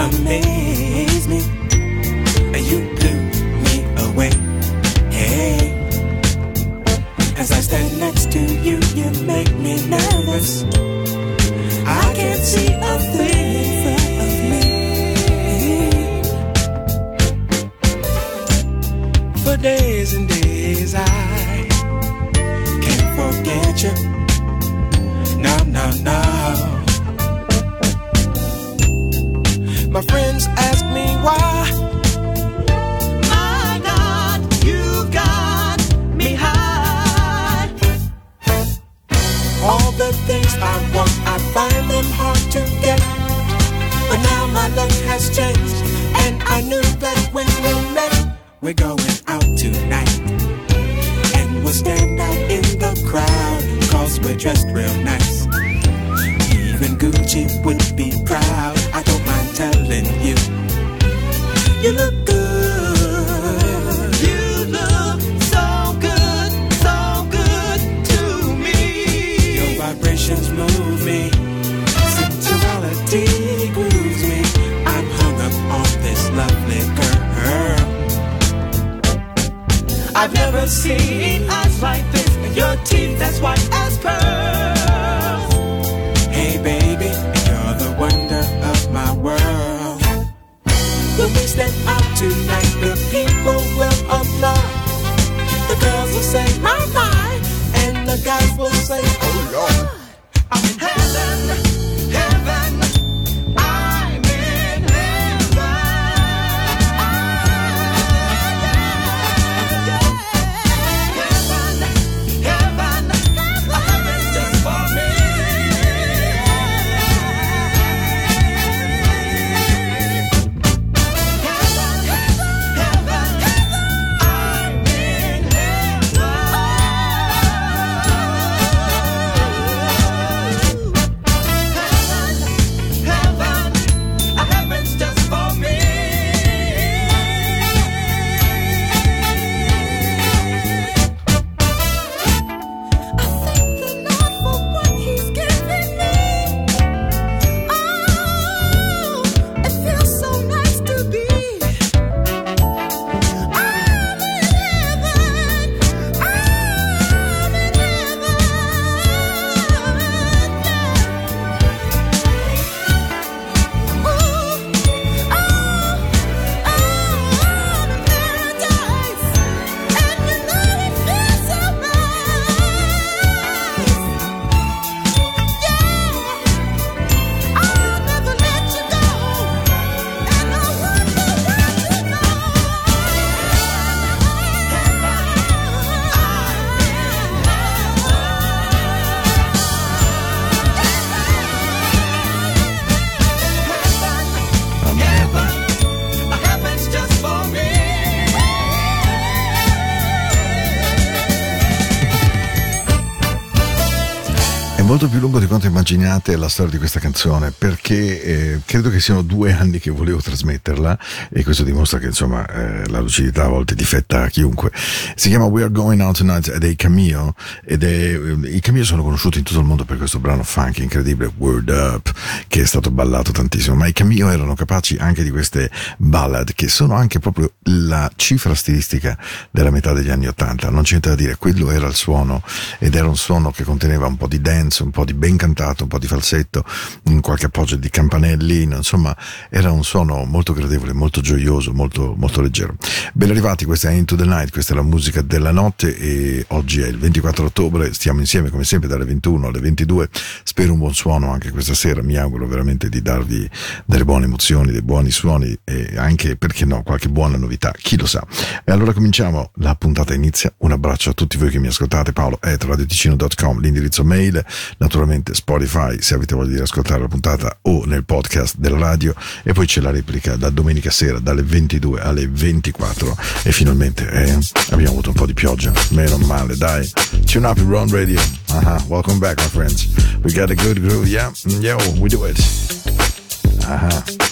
amaze me, molto più lungo di quanto immaginiate la storia di questa canzone perché eh, credo che siano due anni che volevo trasmetterla e questo dimostra che insomma eh, la lucidità a volte difetta a chiunque. Si chiama We Are Going Out Tonight ed è i Cameo ed è, eh, i Cameo sono conosciuti in tutto il mondo per questo brano funky incredibile Word Up che è stato ballato tantissimo ma i Cameo erano capaci anche di queste ballad che sono anche proprio la cifra stilistica della metà degli anni Ottanta. Non niente da dire quello era il suono ed era un suono che conteneva un po' di dance un po' di ben cantato un po' di falsetto un qualche appoggio di campanelli insomma era un suono molto gradevole molto gioioso molto, molto leggero. Ben arrivati questa è Into the Night questa è la musica della notte e oggi è il 24 ottobre stiamo insieme come sempre dalle 21 alle 22 spero un buon suono anche questa sera mi auguro veramente di darvi delle buone emozioni, dei buoni suoni e anche, perché no, qualche buona novità, chi lo sa. E allora cominciamo, la puntata inizia, un abbraccio a tutti voi che mi ascoltate, Paolo atradioeticino.com, l'indirizzo mail, naturalmente Spotify se avete voglia di ascoltare la puntata o nel podcast della radio. E poi c'è la replica da domenica sera dalle 22 alle 24 e finalmente eh, abbiamo avuto un po' di pioggia, meno male, dai, c'è un Happy Run Radio. Uh huh. Welcome back, my friends. We got a good groove. Yeah. Mm, yo, we do it. Uh huh.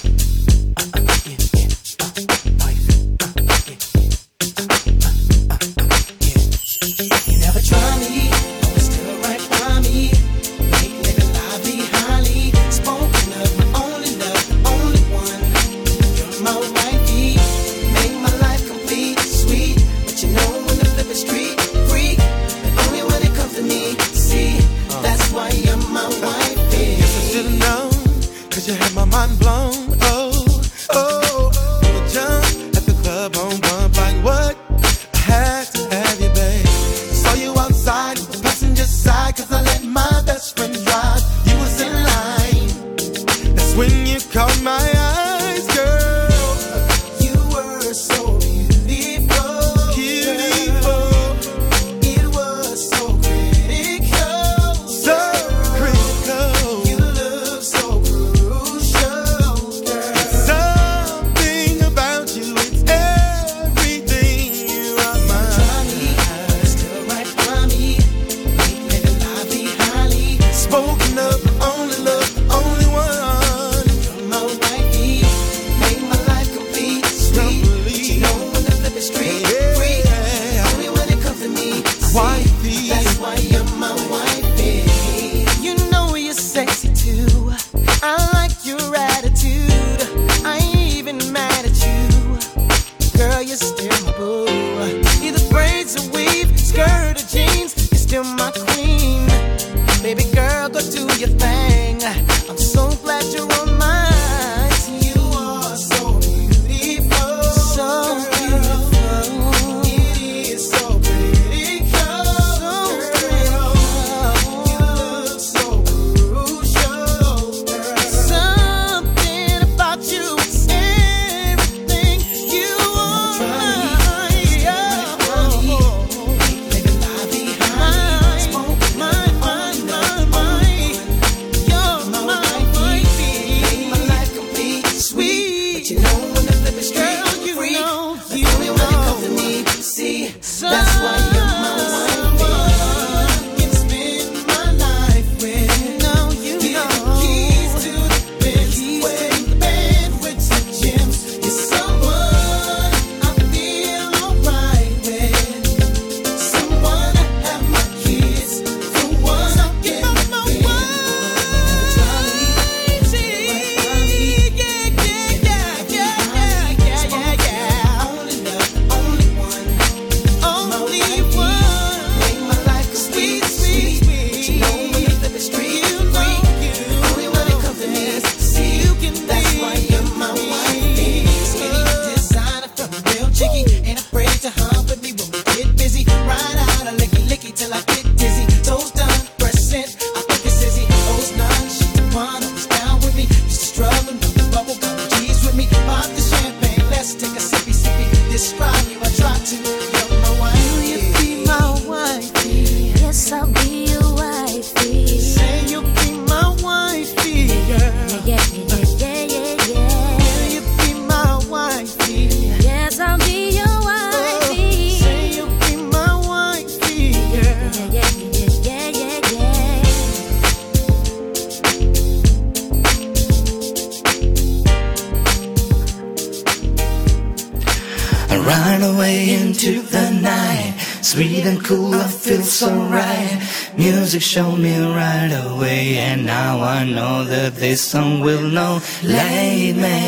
show me right away. And now I know that this song will know. Lead me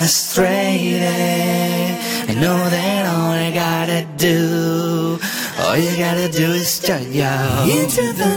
astray. I know that all I gotta do, all you gotta do is turn your into the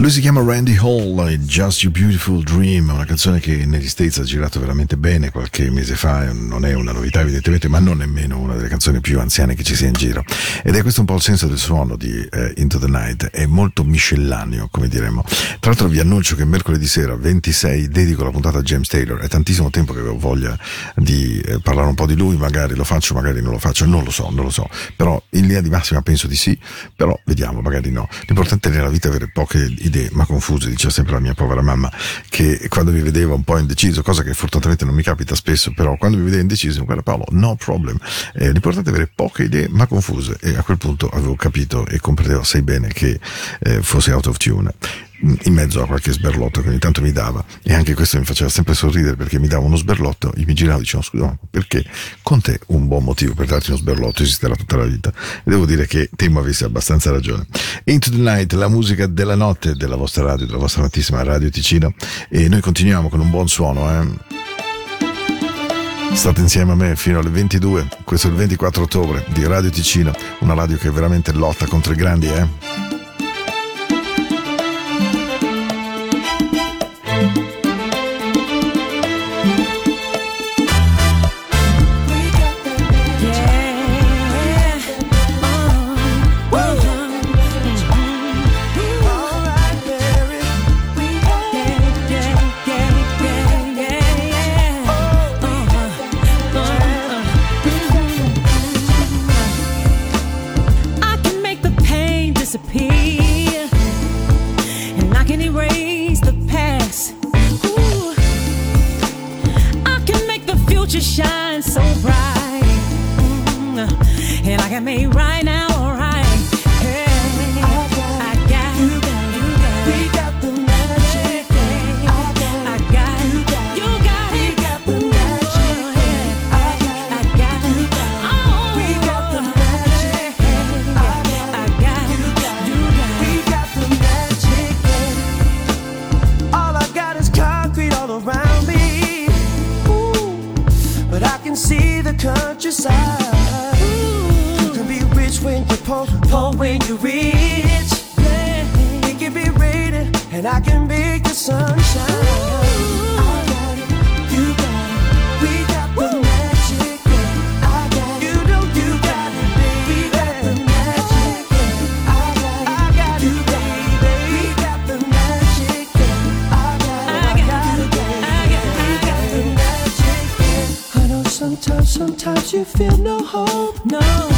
Lui si chiama Randy Hall, è Just Your Beautiful Dream, una canzone che negli States ha girato veramente bene qualche mese fa, non è una novità evidentemente, ma non nemmeno una delle canzoni più anziane che ci sia in giro. Ed è questo un po' il senso del suono di eh, Into the Night, è molto miscellaneo, come diremmo. Tra l'altro vi annuncio che mercoledì sera 26 dedico la puntata a James Taylor, è tantissimo tempo che avevo voglia di eh, parlare un po' di lui, magari lo faccio, magari non lo faccio, non lo so, non lo so, però in linea di massima penso di sì, però vediamo, magari no. L'importante nella vita è avere poche idee, ma confuse, diceva sempre la mia povera mamma, che quando mi vedeva un po' indeciso, cosa che fortunatamente non mi capita spesso, però quando mi vedeva indeciso, guarda Paolo, no problem, Eh, l'importante è avere poche idee, ma confuse, e a quel punto avevo capito e comprendevo assai bene che eh, fosse out of tune in mezzo a qualche sberlotto che ogni tanto mi dava. E anche questo mi faceva sempre sorridere perché mi dava uno sberlotto io mi giravo e dicevo scusa ma perché con te un buon motivo per darti uno sberlotto esisterà tutta la vita. E devo dire che temo avessi abbastanza ragione. Into the Night la musica della notte della vostra radio della vostra amatissima Radio Ticino. E noi continuiamo con un buon suono eh. State insieme a me fino alle 22, questo è il 24 ottobre di Radio Ticino, una radio che veramente lotta contro i grandi, eh? Future shine so bright, Mm, and I can make right now yeah. I got it, I got it, baby. We got the magic. yeah. I know sometimes, sometimes you feel no hope. No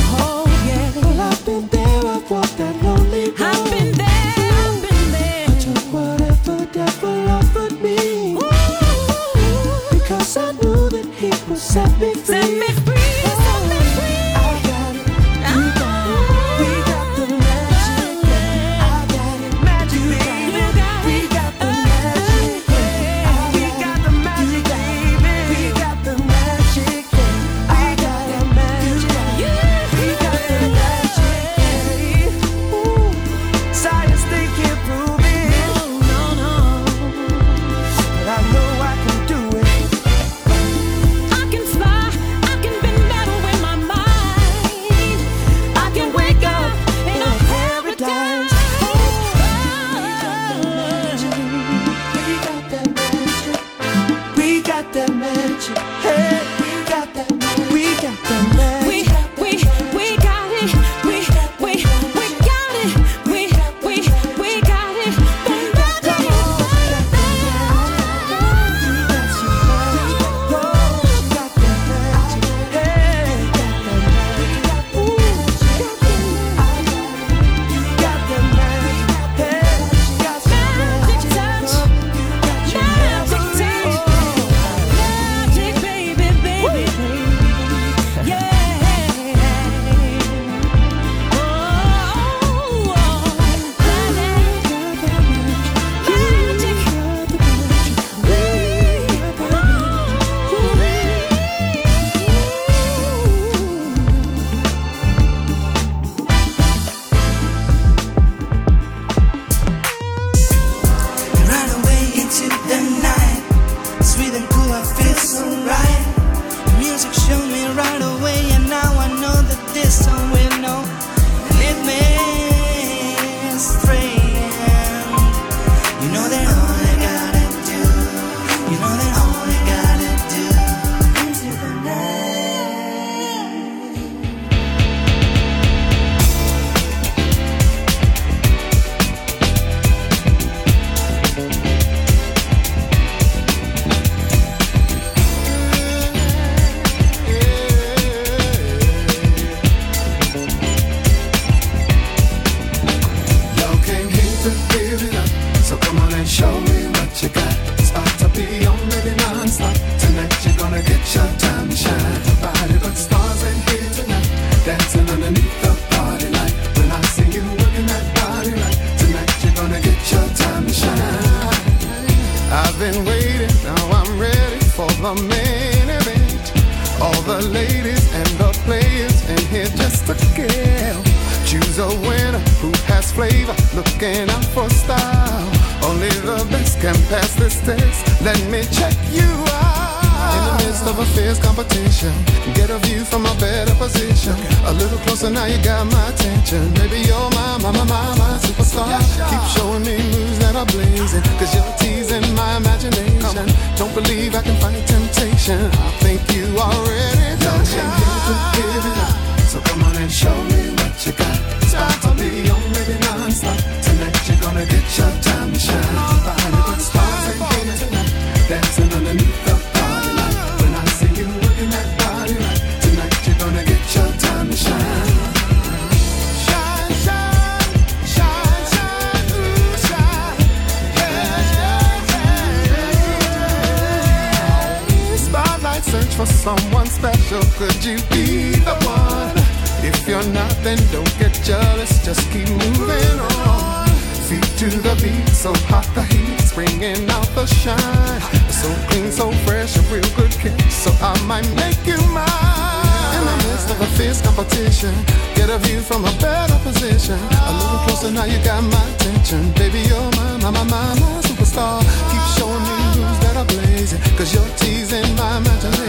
show me what you got. Start to be on. Tonight you're gonna get your time to shine. But stars in here tonight, dancing underneath the party light. When I see you working that body right, tonight you're gonna get your time to shine. I've been waiting, now I'm ready for the main event. All the ladies and the players in here just to kill. Choose a winner who has flavor, looking out can pass this test. Let me check you out. In the midst of a fierce competition, get a view from a better position. A little closer now, you got my attention. Maybe you're my, my, my, my, my superstar. Keep showing me moves that are blazing, cause you're teasing my imagination. Don't believe I can fight temptation. I think you are already done shine. So come on and show me what you got. Start to be on ready non-stop. Tonight you're gonna get your time to shine. Could you be the one? If you're not, then don't get jealous. Just keep moving on. Feet to the beat, so hot the heat's bringing out the shine. So clean, so fresh, a real good kick. So I might make you mine. In the midst of a fierce competition, get a view from a better position. A little closer now, you got my attention. Baby, you're my, my, my, my, my superstar. Keep showing me moves that are blazing. Cause you're teasing my imagination.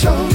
Show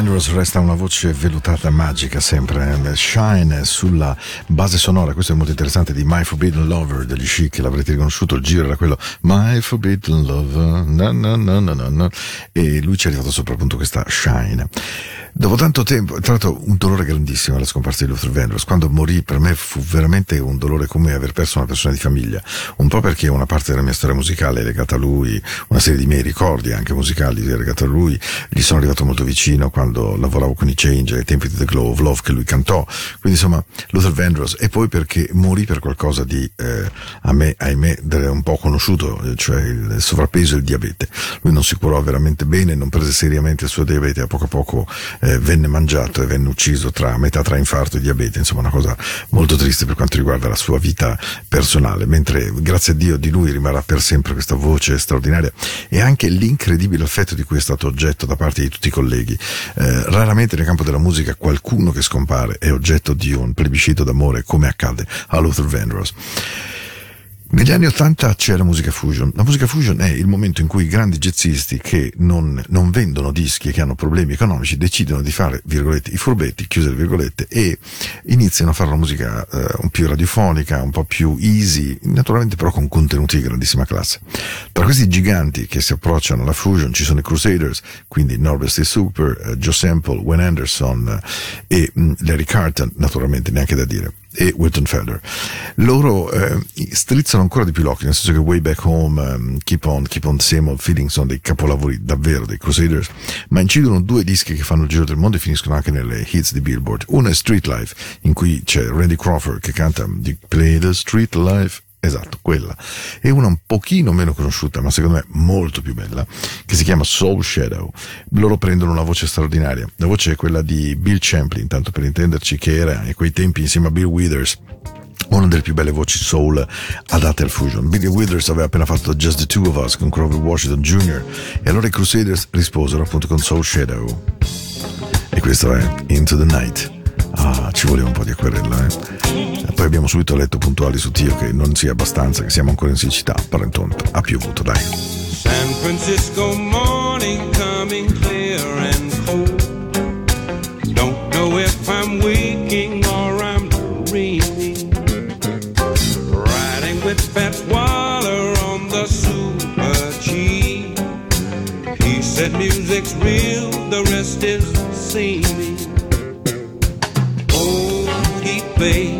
Vandross resta una voce vellutata magica sempre, eh, shine sulla base sonora, questo è molto interessante, di My Forbidden Lover degli Chic, l'avrete riconosciuto, il giro era quello My Forbidden Lover, na, na, na, na, na, na, e lui ci è arrivato sopra appunto questa shine. Dopo tanto tempo, tra l'altro un dolore grandissimo la scomparsa di Luther Vandross, quando morì per me fu veramente un dolore come aver perso una persona di famiglia, un po' perché una parte della mia storia musicale è legata a lui, una serie di miei ricordi anche musicali è legata a lui, gli sono arrivato molto vicino quando lavoravo con i Change ai tempi di The Glow of Love che lui cantò, quindi insomma Luther Vandross. E poi perché morì per qualcosa di eh, a me, ahimè, un po' conosciuto, cioè il sovrappeso e il diabete. Lui non si curò veramente bene, non prese seriamente il suo diabete, a poco a poco eh, venne mangiato e venne ucciso tra metà tra infarto e diabete, insomma una cosa molto triste per quanto riguarda la sua vita personale, mentre grazie a Dio di lui rimarrà per sempre questa voce straordinaria e anche l'incredibile affetto di cui è stato oggetto da parte di tutti i colleghi. Eh, raramente nel campo della musica qualcuno che scompare è oggetto di un plebiscito d'amore come accade a Luther Vandross. Negli anni Ottanta c'è la musica fusion. La musica fusion è il momento in cui i grandi jazzisti che non, non vendono dischi e che hanno problemi economici decidono di fare, virgolette, i furbetti, chiuse le virgolette, e iniziano a fare una musica eh, un più radiofonica, un po' più easy, naturalmente però con contenuti di grandissima classe. Tra questi giganti che si approcciano alla fusion ci sono i Crusaders, quindi Norbert C. Super, eh, Joe Sample, Wayne Anderson eh, e mh, Larry Carton, naturalmente neanche da dire e Wilton Felder. Loro eh, strizzano ancora di più l'occhio, nel senso che Way Back Home, um, Keep On, Keep On Same Old Feeling sono dei capolavori davvero dei Crusaders, ma incidono due dischi che fanno il giro del mondo e finiscono anche nelle hits di Billboard. Uno è Street Life, in cui c'è Randy Crawford che canta di Play the Street Life Esatto, quella. E una un pochino meno conosciuta, ma secondo me molto più bella, che si chiama Soul Shadow. Loro prendono una voce straordinaria. La voce è quella di Bill Champlin, tanto per intenderci, che era a quei tempi insieme a Bill Withers una delle più belle voci soul adatte al fusion. Billy Withers aveva appena fatto Just the Two of Us con Grover Washington Jr. e allora i Crusaders risposero appunto con Soul Shadow. E questo è Into the Night. Ah, ci voleva un po' di acquerella, eh. E poi abbiamo subito letto puntuali su Tio che non sia abbastanza, che siamo ancora in siccità, però intorno ha piovuto, dai. San Francisco morning coming clear and cold. Don't know if I'm waking or I'm dreaming. Riding with Fat Waller on the Super G. He said music's real, the rest is seen. bem.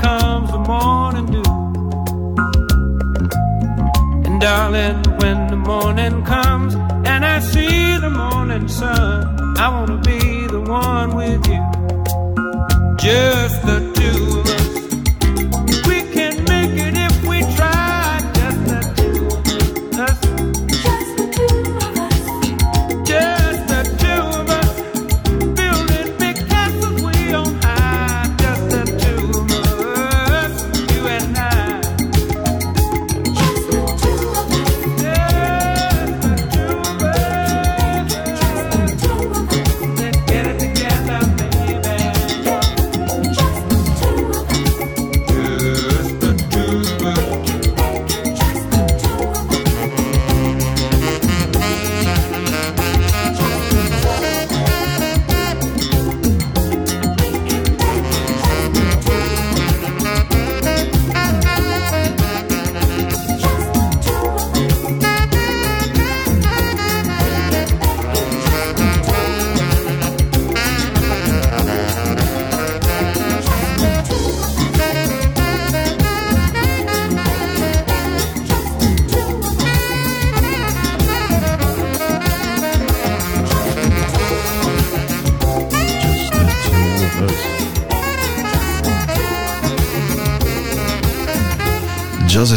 Becomes the morning dew. And darling, when the morning comes and I see the morning sun, I wanna be the one with you. Just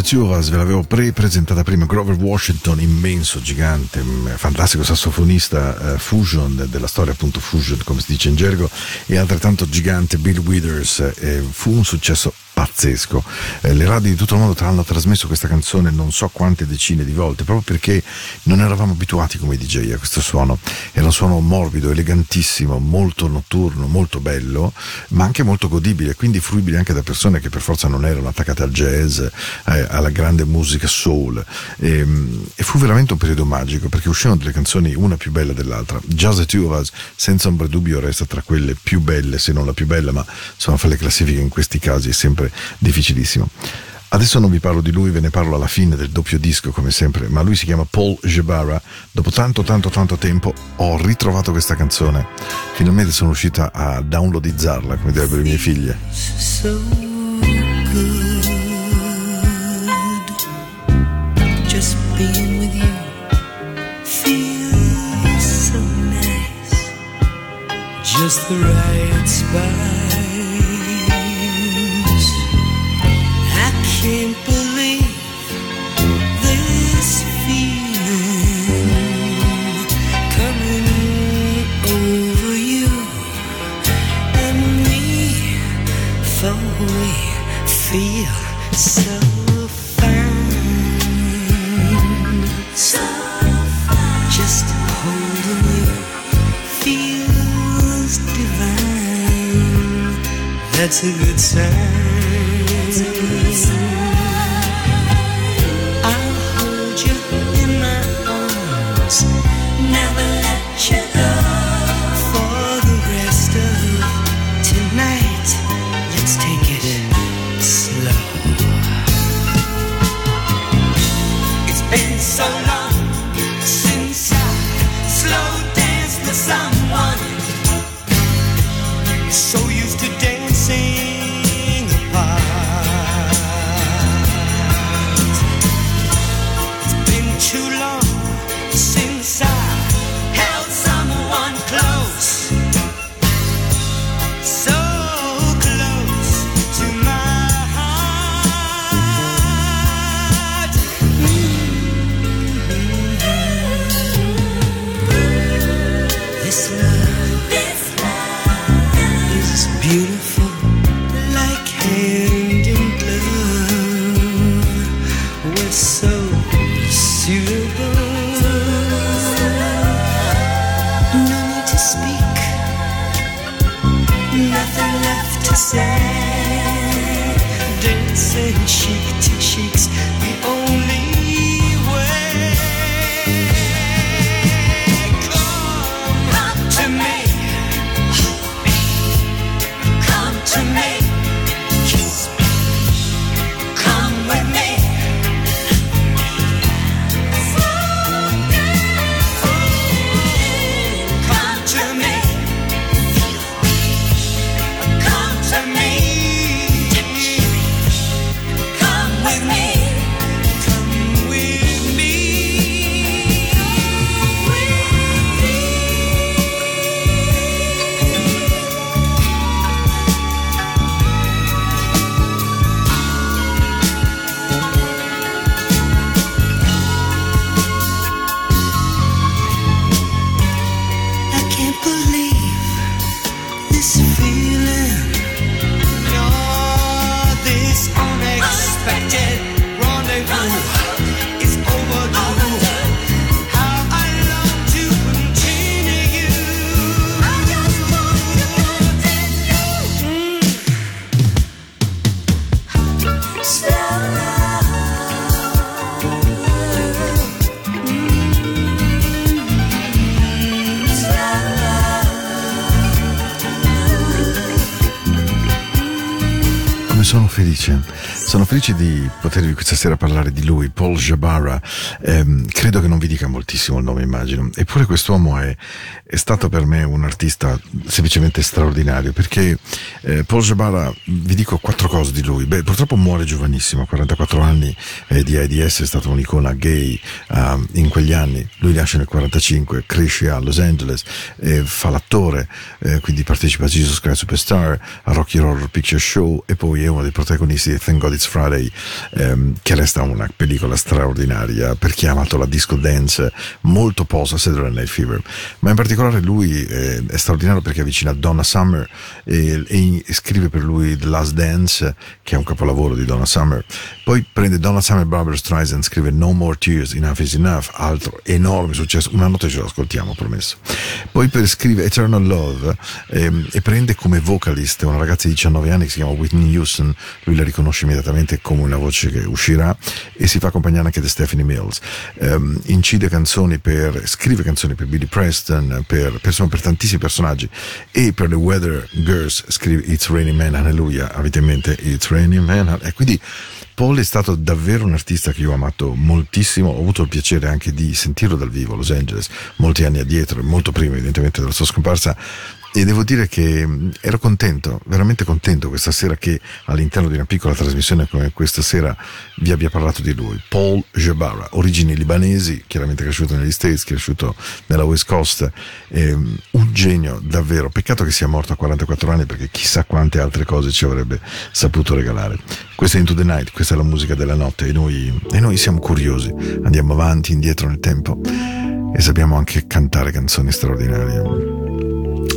Turas ve l'avevo pre-presentata prima, Grover Washington, immenso, gigante, mh, fantastico sassofonista eh, fusion, della storia appunto fusion come si dice in gergo, e altrettanto gigante Bill Withers, eh, fu un successo pazzesco. Eh, le radio di tutto il mondo hanno trasmesso questa canzone non so quante decine di volte, proprio perché non eravamo abituati come DJ a questo suono. Era un suono morbido, elegantissimo, molto notturno, molto bello, ma anche molto godibile, quindi fruibile anche da persone che per forza non erano attaccate al jazz, eh, alla grande musica soul. E, e fu veramente un periodo magico perché uscivano delle canzoni una più bella dell'altra. Jazz at Uvas, senza ombra di dubbio, resta tra quelle più belle, se non la più bella, ma insomma fare le classifiche in questi casi è sempre difficilissimo. Adesso non vi parlo di lui, ve ne parlo alla fine del doppio disco come sempre, ma lui si chiama Paul Jebara. Dopo tanto tanto tanto tempo ho ritrovato questa canzone. Finalmente sono riuscita a downloadizzarla, come direbbero i miei figli. so good. Just being with you feels so nice. Just the right spice. feel so fine. So fine. Just holding you feels divine. That's a good sign. Sono felice, sono felice di potervi questa sera parlare di lui, Paul Jabara. Ehm, credo che non vi dica moltissimo il nome, immagino. Eppure quest'uomo è, è stato per me un artista semplicemente straordinario perché eh, Paul Jabara, vi dico quattro cose di lui. Beh, purtroppo muore giovanissimo, a 44 anni eh, di AIDS, è stata un'icona gay ehm, in quegli anni. Lui nasce nel 45, cresce a Los Angeles, eh, fa l'attore, eh, quindi partecipa a Jesus Christ Superstar, a Rocky Horror Picture Show e poi è uno dei protagonisti di Thank God It's Friday, ehm, che resta una pellicola straordinaria perché ha amato la disco dance molto posa Saturday Night Fever. Ma in particolare lui eh, è straordinario perché è vicino a Donna Summer e, e scrive per lui The Last Dance, che è un capolavoro di Donna Summer. Poi prende Donna Summer Barbara Streisand, scrive No More Tears, Enough is Enough, altro enorme successo. Una notte ce lo ascoltiamo, promesso. Poi per scrive Eternal Love ehm, e prende come vocalist una ragazza di 19 anni che si chiama Whitney Houston, lui la riconosce immediatamente come una voce che uscirà e si fa accompagnare anche da Stephanie Mills. Ehm, incide canzoni per, scrive canzoni per Billy Preston, per, per, per tantissimi personaggi. E per le Weather Girls scrive It's Raining Man, Hallelujah, avete in mente It's Raining Man, e quindi Paul è stato davvero un artista che io ho amato moltissimo, ho avuto il piacere anche di sentirlo dal vivo a Los Angeles molti anni addietro, molto prima evidentemente della sua scomparsa e devo dire che mh, ero contento, veramente contento questa sera che all'interno di una piccola trasmissione come questa sera vi abbia parlato di lui. Paul Jabara, origini libanesi, chiaramente cresciuto negli States, cresciuto nella West Coast, ehm, un genio davvero. Peccato che sia morto a 44 anni perché chissà quante altre cose ci avrebbe saputo regalare. Questa è Into the Night, questa è la musica della notte e noi, e noi siamo curiosi, andiamo avanti, indietro nel tempo e sappiamo anche cantare canzoni straordinarie.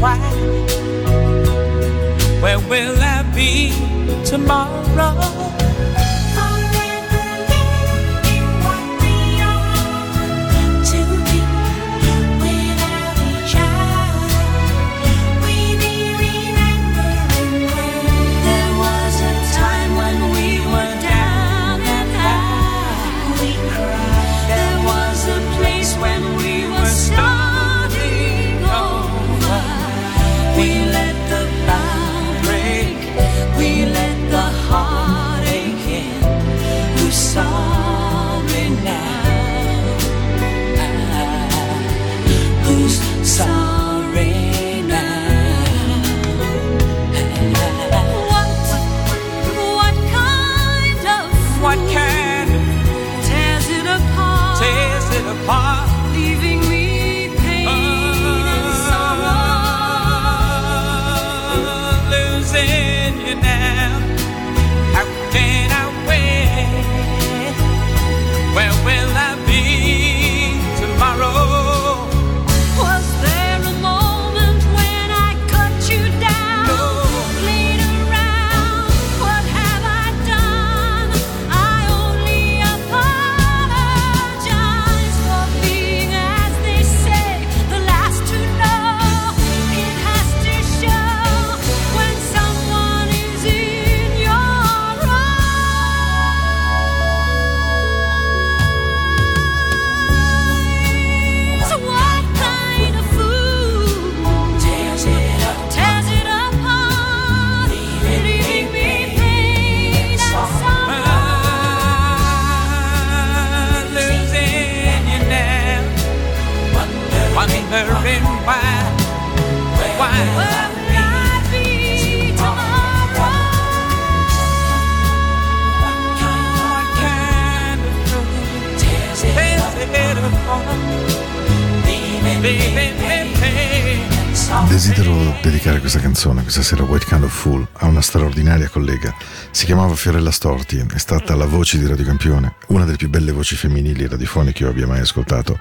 why. Where will I be tomorrow? Dedicare questa canzone, questa sera White Kind of Fool, a una straordinaria collega. Si chiamava Fiorella Storti, è stata la voce di Radio Campione, una delle più belle voci femminili radiofoniche che io abbia mai ascoltato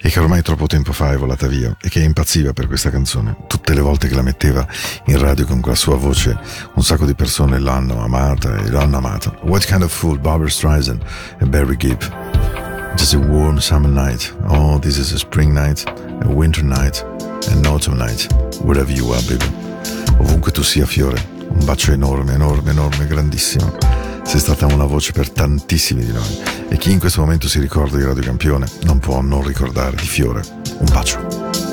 e che ormai troppo tempo fa è volata via e che impazziva per questa canzone. Tutte le volte che la metteva in radio con quella sua voce, un sacco di persone l'hanno amata e l'hanno amata. White Kind of Fool, Barbara Streisand e Barry Gibb. Just a warm summer night. Oh, this is a spring night, a winter night, an autumn night. Wherever you are, baby. Ovunque tu sia, Fiore. Un bacio enorme, enorme, enorme, grandissimo. Sei stata una voce per tantissimi di noi. E chi in questo momento si ricorda di Radio Campione non può non ricordare di Fiore. Un bacio.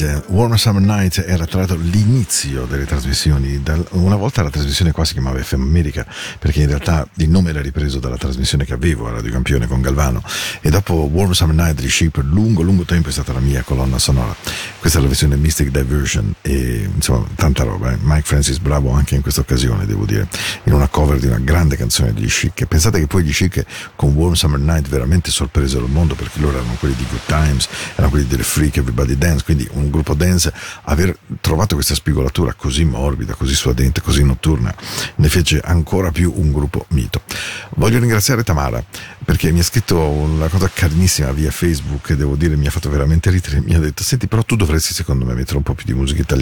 Eh, Warm Summer Night era tra l'altro l'inizio delle trasmissioni. Una volta la trasmissione qua si chiamava FM America, perché in realtà il nome era ripreso dalla trasmissione che avevo a Radio Campione con Galvano. E dopo Warm Summer Night di Sheep, per lungo, lungo tempo è stata la mia colonna sonora. Questa è la versione Mystic Diversion e insomma tanta roba. eh. Mike Francis bravo anche in questa occasione, devo dire, in una cover di una grande canzone degli Chic. Pensate che poi gli Chic con Warm Summer Night veramente sorpresero il mondo perché loro erano quelli di Good Times, erano quelli delle Freak Everybody Dance, quindi un gruppo dance, aver trovato questa spigolatura così morbida, così suadente, così notturna, ne fece ancora più un gruppo mito. Voglio ringraziare Tamara perché mi ha scritto una cosa carinissima via Facebook, devo dire, mi ha fatto veramente ridere, mi ha detto, senti però tu dovresti secondo me mettere un po' più di musica italiana,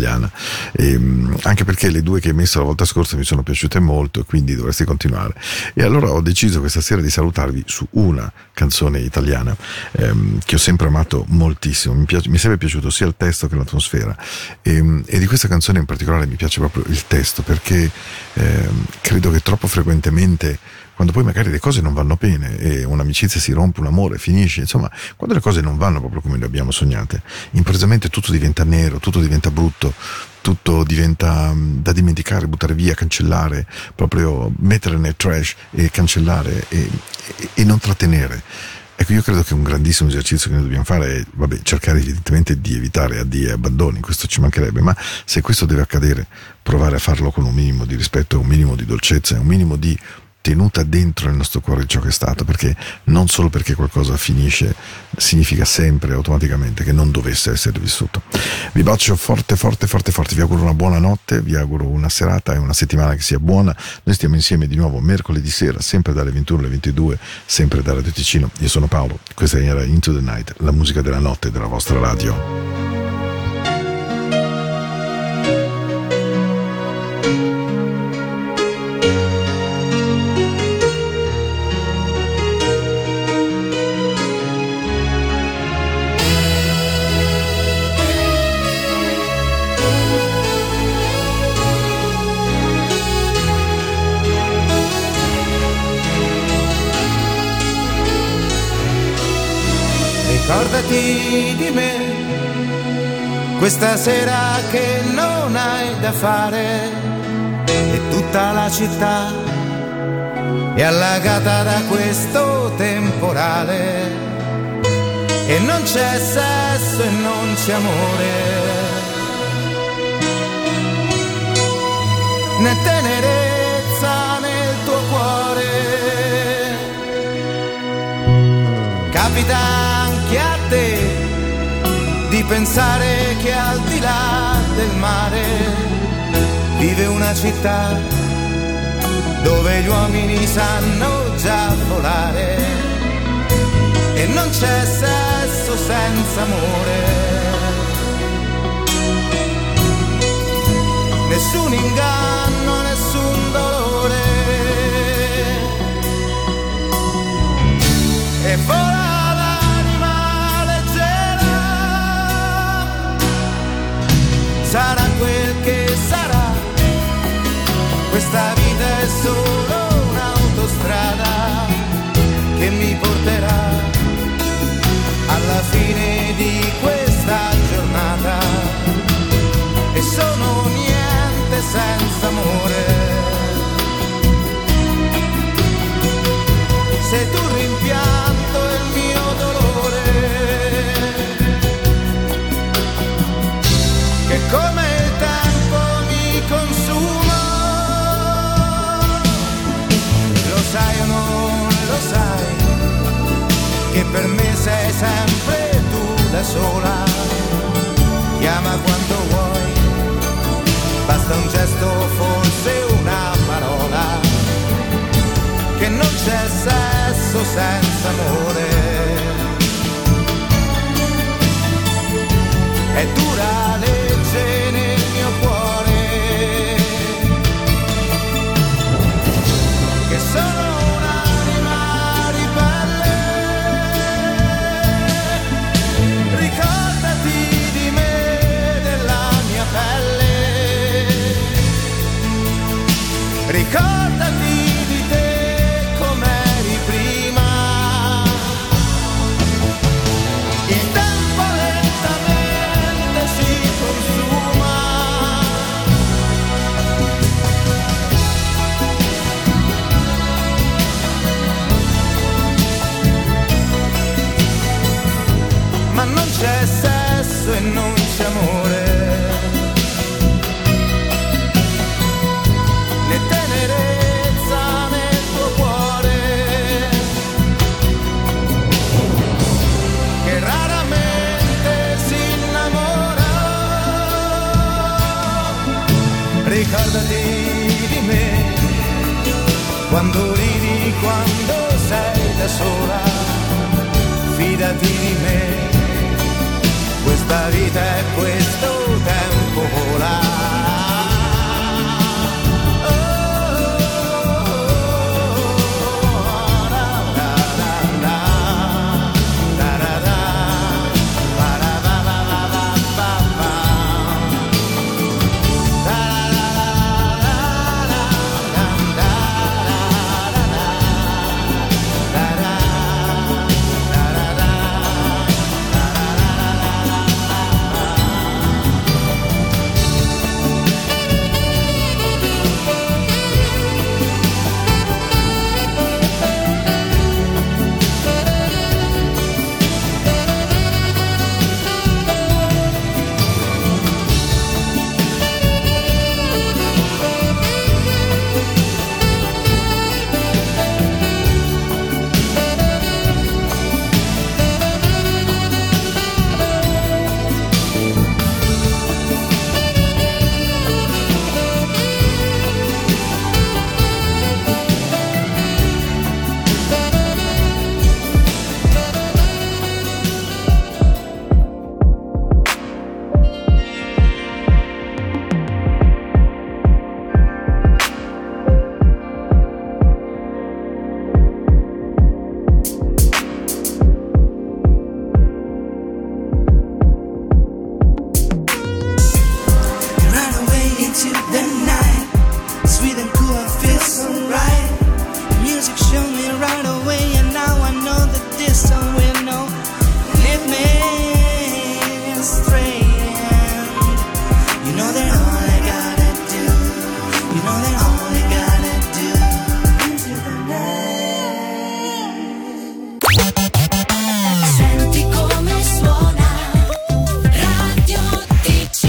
Ehm, anche perché le due che hai messo la volta scorsa mi sono piaciute molto e quindi dovresti continuare. E allora ho deciso questa sera di salutarvi su una canzone italiana ehm, che ho sempre amato moltissimo, mi, piace- mi è sempre piaciuto sia il testo che l'atmosfera. Ehm, e di questa canzone in particolare mi piace proprio il testo perché ehm, credo che troppo frequentemente quando poi magari le cose non vanno bene e un'amicizia si rompe, un amore finisce, insomma, quando le cose non vanno proprio come le abbiamo sognate, improvvisamente tutto diventa nero, tutto diventa brutto, tutto diventa mm, da dimenticare, buttare via, cancellare, proprio mettere nel trash e cancellare e, e- e non trattenere. Ecco, io credo che un grandissimo esercizio che noi dobbiamo fare è, vabbè, cercare evidentemente di evitare addii e abbandoni, questo ci mancherebbe, ma se questo deve accadere, provare a farlo con un minimo di rispetto, un minimo di dolcezza, un minimo di tenuta dentro nel nostro cuore ciò che è stato, perché non solo perché qualcosa finisce significa sempre automaticamente che non dovesse essere vissuto. Vi bacio forte, forte, forte, forte, vi auguro una buona notte, vi auguro una serata e una settimana che sia buona. Noi stiamo insieme di nuovo mercoledì sera, sempre dalle 21 alle 22, sempre da Radio Ticino. Io sono Paolo, questa era Into the Night, la musica della notte della vostra radio. Ricordati di me, questa sera che non hai da fare e tutta la città è allagata da questo temporale. E non c'è sesso e non c'è amore. Né tenerezza nel tuo cuore. Capita pensare che al di là del mare vive una città dove gli uomini sanno già volare e non c'è sesso senza amore. Nessun inganno, nessun dolore. E vola Questa vita è solo un'autostrada che mi porterà alla fine di questa giornata e sono niente senza amore. Se tu rimpianto